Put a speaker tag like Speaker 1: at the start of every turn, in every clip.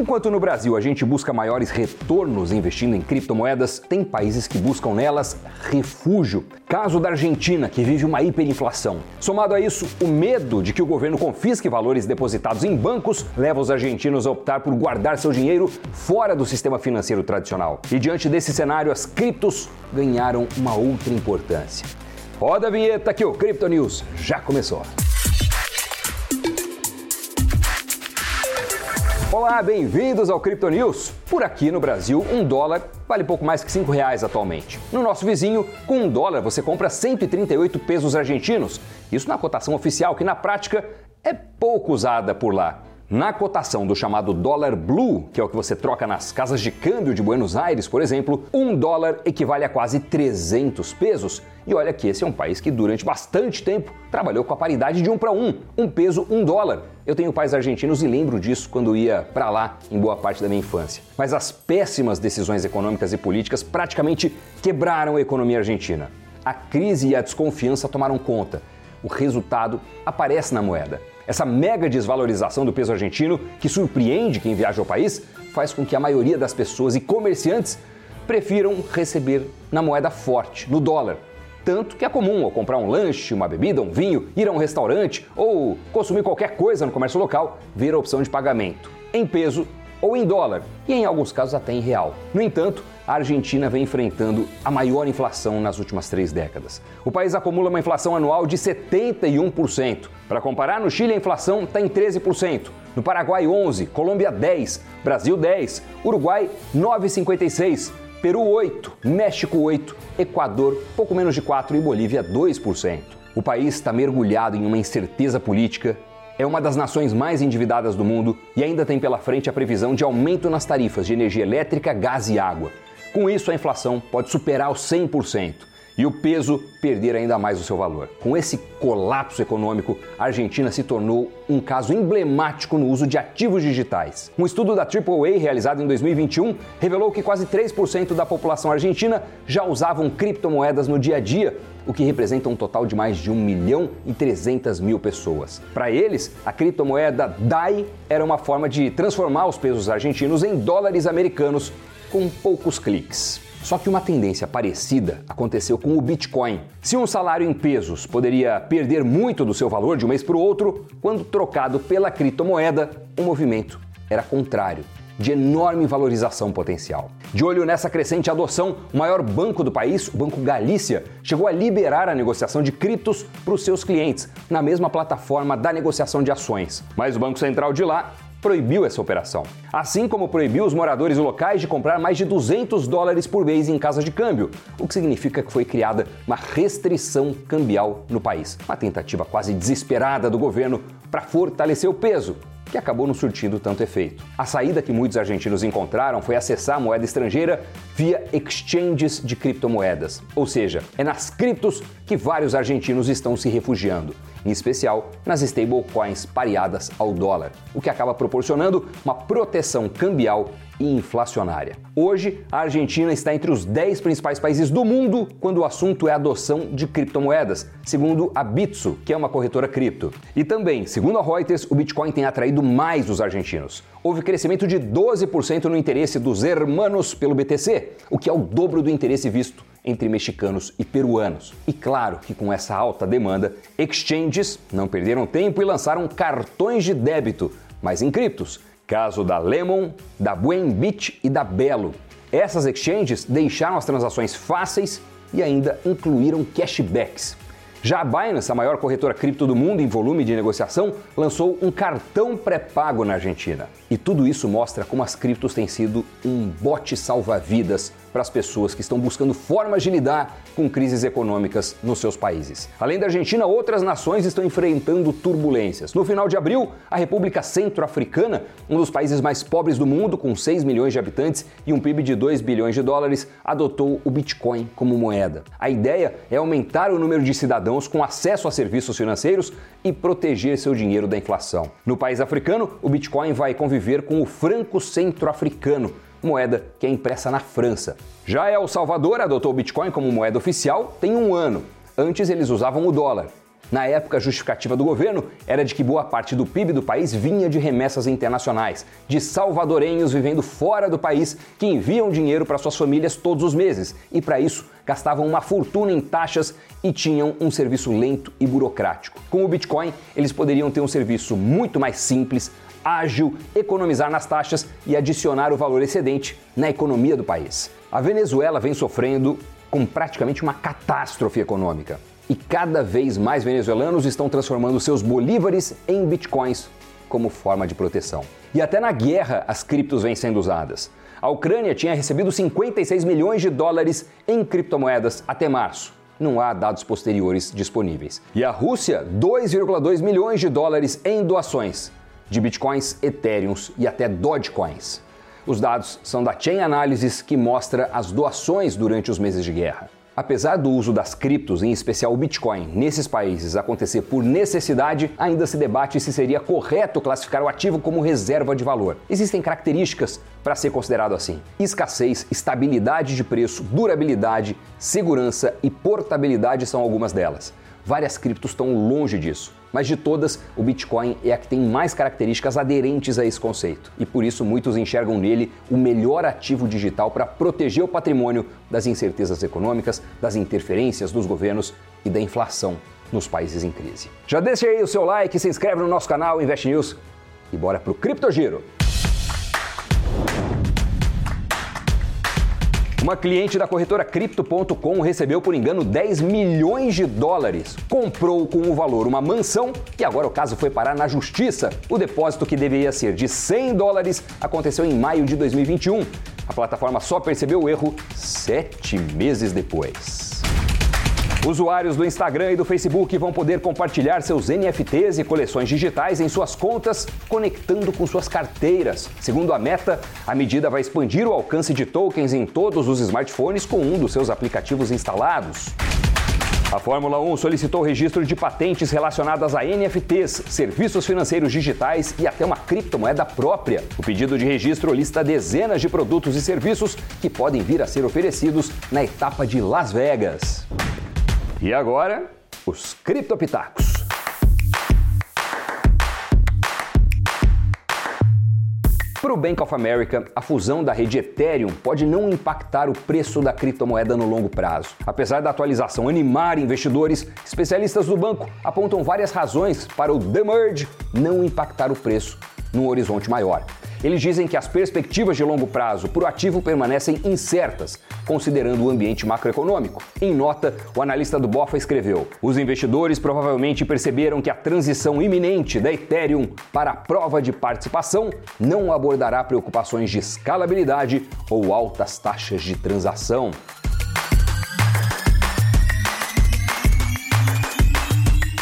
Speaker 1: Enquanto no Brasil a gente busca maiores retornos investindo em criptomoedas, tem países que buscam nelas refúgio. Caso da Argentina, que vive uma hiperinflação. Somado a isso, o medo de que o governo confisque valores depositados em bancos leva os argentinos a optar por guardar seu dinheiro fora do sistema financeiro tradicional. E diante desse cenário, as criptos ganharam uma outra importância. Roda a vinheta que o Crypto News já começou. Olá, bem-vindos ao Crypto News. Por aqui no Brasil, um dólar vale pouco mais que 5 reais atualmente. No nosso vizinho, com um dólar você compra 138 pesos argentinos. Isso na cotação oficial, que na prática é pouco usada por lá. Na cotação do chamado dólar blue, que é o que você troca nas casas de câmbio de Buenos Aires, por exemplo, um dólar equivale a quase 300 pesos. E olha que esse é um país que durante bastante tempo trabalhou com a paridade de um para um, um peso, um dólar. Eu tenho pais argentinos e lembro disso quando ia para lá em boa parte da minha infância. Mas as péssimas decisões econômicas e políticas praticamente quebraram a economia argentina. A crise e a desconfiança tomaram conta. O resultado aparece na moeda. Essa mega desvalorização do peso argentino, que surpreende quem viaja ao país, faz com que a maioria das pessoas e comerciantes prefiram receber na moeda forte, no dólar. Tanto que é comum ao comprar um lanche, uma bebida, um vinho, ir a um restaurante ou consumir qualquer coisa no comércio local, ver a opção de pagamento em peso ou em dólar, e em alguns casos até em real. No entanto, a Argentina vem enfrentando a maior inflação nas últimas três décadas. O país acumula uma inflação anual de 71%. Para comparar, no Chile a inflação está em 13%, no Paraguai 11%, Colômbia 10%, Brasil 10%, Uruguai 9,56%. Peru 8, México 8, Equador pouco menos de 4 e Bolívia 2%. O país está mergulhado em uma incerteza política é uma das nações mais endividadas do mundo e ainda tem pela frente a previsão de aumento nas tarifas de energia elétrica, gás e água. Com isso, a inflação pode superar os 100% e o peso perder ainda mais o seu valor. Com esse colapso econômico, a Argentina se tornou um caso emblemático no uso de ativos digitais. Um estudo da AAA realizado em 2021 revelou que quase 3% da população argentina já usavam criptomoedas no dia a dia, o que representa um total de mais de 1 milhão e 300 mil pessoas. Para eles, a criptomoeda DAI era uma forma de transformar os pesos argentinos em dólares americanos com poucos cliques. Só que uma tendência parecida aconteceu com o Bitcoin. Se um salário em pesos poderia perder muito do seu valor de um mês para o outro, quando trocado pela criptomoeda, o movimento era contrário de enorme valorização potencial. De olho nessa crescente adoção, o maior banco do país, o Banco Galícia, chegou a liberar a negociação de criptos para os seus clientes, na mesma plataforma da negociação de ações. Mas o Banco Central de lá proibiu essa operação. Assim como proibiu os moradores locais de comprar mais de 200 dólares por mês em casa de câmbio, o que significa que foi criada uma restrição cambial no país. Uma tentativa quase desesperada do governo para fortalecer o peso que acabou não surtindo tanto efeito. A saída que muitos argentinos encontraram foi acessar a moeda estrangeira via exchanges de criptomoedas, ou seja, é nas criptos que vários argentinos estão se refugiando em especial nas stablecoins pareadas ao dólar, o que acaba proporcionando uma proteção cambial e inflacionária. Hoje, a Argentina está entre os 10 principais países do mundo quando o assunto é a adoção de criptomoedas, segundo a Bitso, que é uma corretora cripto. E também, segundo a Reuters, o Bitcoin tem atraído mais os argentinos. Houve crescimento de 12% no interesse dos hermanos pelo BTC, o que é o dobro do interesse visto entre mexicanos e peruanos. E claro que com essa alta demanda, exchanges não perderam tempo e lançaram cartões de débito, mas em criptos. Caso da Lemon, da Buenbit e da Belo. Essas exchanges deixaram as transações fáceis e ainda incluíram cashbacks. Já a Binance, a maior corretora cripto do mundo em volume de negociação, lançou um cartão pré-pago na Argentina. E tudo isso mostra como as criptos têm sido um bote salva-vidas para as pessoas que estão buscando formas de lidar com crises econômicas nos seus países. Além da Argentina, outras nações estão enfrentando turbulências. No final de abril, a República Centro-Africana, um dos países mais pobres do mundo, com 6 milhões de habitantes e um PIB de 2 bilhões de dólares, adotou o Bitcoin como moeda. A ideia é aumentar o número de cidadãos com acesso a serviços financeiros e proteger seu dinheiro da inflação. No país africano, o Bitcoin vai conviver com o franco centro-africano moeda que é impressa na França. Já El Salvador adotou o Bitcoin como moeda oficial tem um ano. Antes eles usavam o dólar. Na época, a justificativa do governo era de que boa parte do PIB do país vinha de remessas internacionais, de salvadorenhos vivendo fora do país que enviam dinheiro para suas famílias todos os meses e, para isso, gastavam uma fortuna em taxas e tinham um serviço lento e burocrático. Com o Bitcoin, eles poderiam ter um serviço muito mais simples, ágil, economizar nas taxas e adicionar o valor excedente na economia do país. A Venezuela vem sofrendo com praticamente uma catástrofe econômica e cada vez mais venezuelanos estão transformando seus bolívares em bitcoins como forma de proteção. E até na guerra as criptos vêm sendo usadas. A Ucrânia tinha recebido 56 milhões de dólares em criptomoedas até março. Não há dados posteriores disponíveis. E a Rússia, 2,2 milhões de dólares em doações de bitcoins, ethereums e até dogecoins. Os dados são da Chain Analysis, que mostra as doações durante os meses de guerra. Apesar do uso das criptos, em especial o Bitcoin, nesses países acontecer por necessidade, ainda se debate se seria correto classificar o ativo como reserva de valor. Existem características para ser considerado assim: escassez, estabilidade de preço, durabilidade, segurança e portabilidade são algumas delas. Várias criptos estão longe disso. Mas de todas, o Bitcoin é a que tem mais características aderentes a esse conceito. E por isso muitos enxergam nele o melhor ativo digital para proteger o patrimônio das incertezas econômicas, das interferências dos governos e da inflação nos países em crise. Já deixa aí o seu like, se inscreve no nosso canal Invest News e bora pro Cripto Uma cliente da corretora Crypto.com recebeu por engano 10 milhões de dólares. Comprou com o valor uma mansão e agora o caso foi parar na justiça. O depósito que deveria ser de 100 dólares aconteceu em maio de 2021. A plataforma só percebeu o erro sete meses depois. Usuários do Instagram e do Facebook vão poder compartilhar seus NFTs e coleções digitais em suas contas, conectando com suas carteiras. Segundo a Meta, a medida vai expandir o alcance de tokens em todos os smartphones com um dos seus aplicativos instalados. A Fórmula 1 solicitou registro de patentes relacionadas a NFTs, serviços financeiros digitais e até uma criptomoeda própria. O pedido de registro lista dezenas de produtos e serviços que podem vir a ser oferecidos na etapa de Las Vegas. E agora, os criptopitacos. Para o Bank of America, a fusão da rede Ethereum pode não impactar o preço da criptomoeda no longo prazo. Apesar da atualização animar investidores, especialistas do banco apontam várias razões para o The Merge não impactar o preço num horizonte maior. Eles dizem que as perspectivas de longo prazo para o ativo permanecem incertas, considerando o ambiente macroeconômico. Em nota, o analista do BOFA escreveu: Os investidores provavelmente perceberam que a transição iminente da Ethereum para a prova de participação não abordará preocupações de escalabilidade ou altas taxas de transação.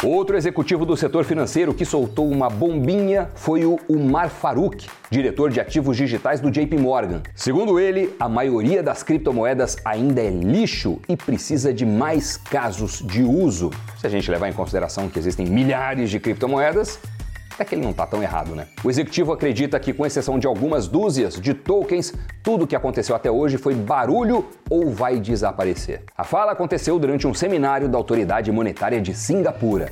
Speaker 1: Outro executivo do setor financeiro que soltou uma bombinha foi o Umar Farouk, diretor de ativos digitais do JP Morgan. Segundo ele, a maioria das criptomoedas ainda é lixo e precisa de mais casos de uso. Se a gente levar em consideração que existem milhares de criptomoedas, até que ele não está tão errado, né? O executivo acredita que, com exceção de algumas dúzias de tokens, tudo o que aconteceu até hoje foi barulho ou vai desaparecer. A fala aconteceu durante um seminário da Autoridade Monetária de Singapura.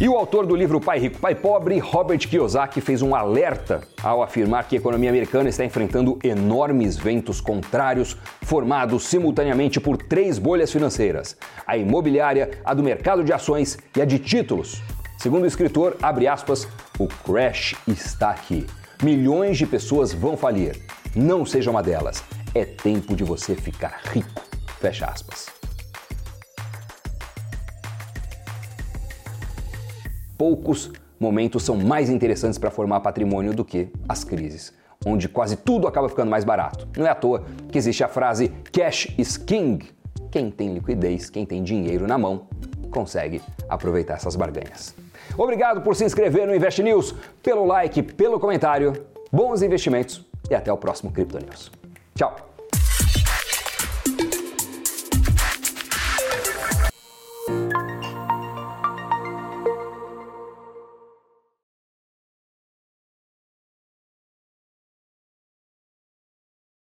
Speaker 1: E o autor do livro Pai Rico, Pai Pobre, Robert Kiyosaki, fez um alerta ao afirmar que a economia americana está enfrentando enormes ventos contrários formados simultaneamente por três bolhas financeiras: a imobiliária, a do mercado de ações e a de títulos. Segundo o escritor, abre aspas, o crash está aqui. Milhões de pessoas vão falir. Não seja uma delas. É tempo de você ficar rico. Fecha aspas. Poucos momentos são mais interessantes para formar patrimônio do que as crises, onde quase tudo acaba ficando mais barato. Não é à toa que existe a frase cash is king. Quem tem liquidez, quem tem dinheiro na mão, consegue aproveitar essas barganhas. Obrigado por se inscrever no Invest News, pelo like, pelo comentário. Bons investimentos e até o próximo Crypto News. Tchau!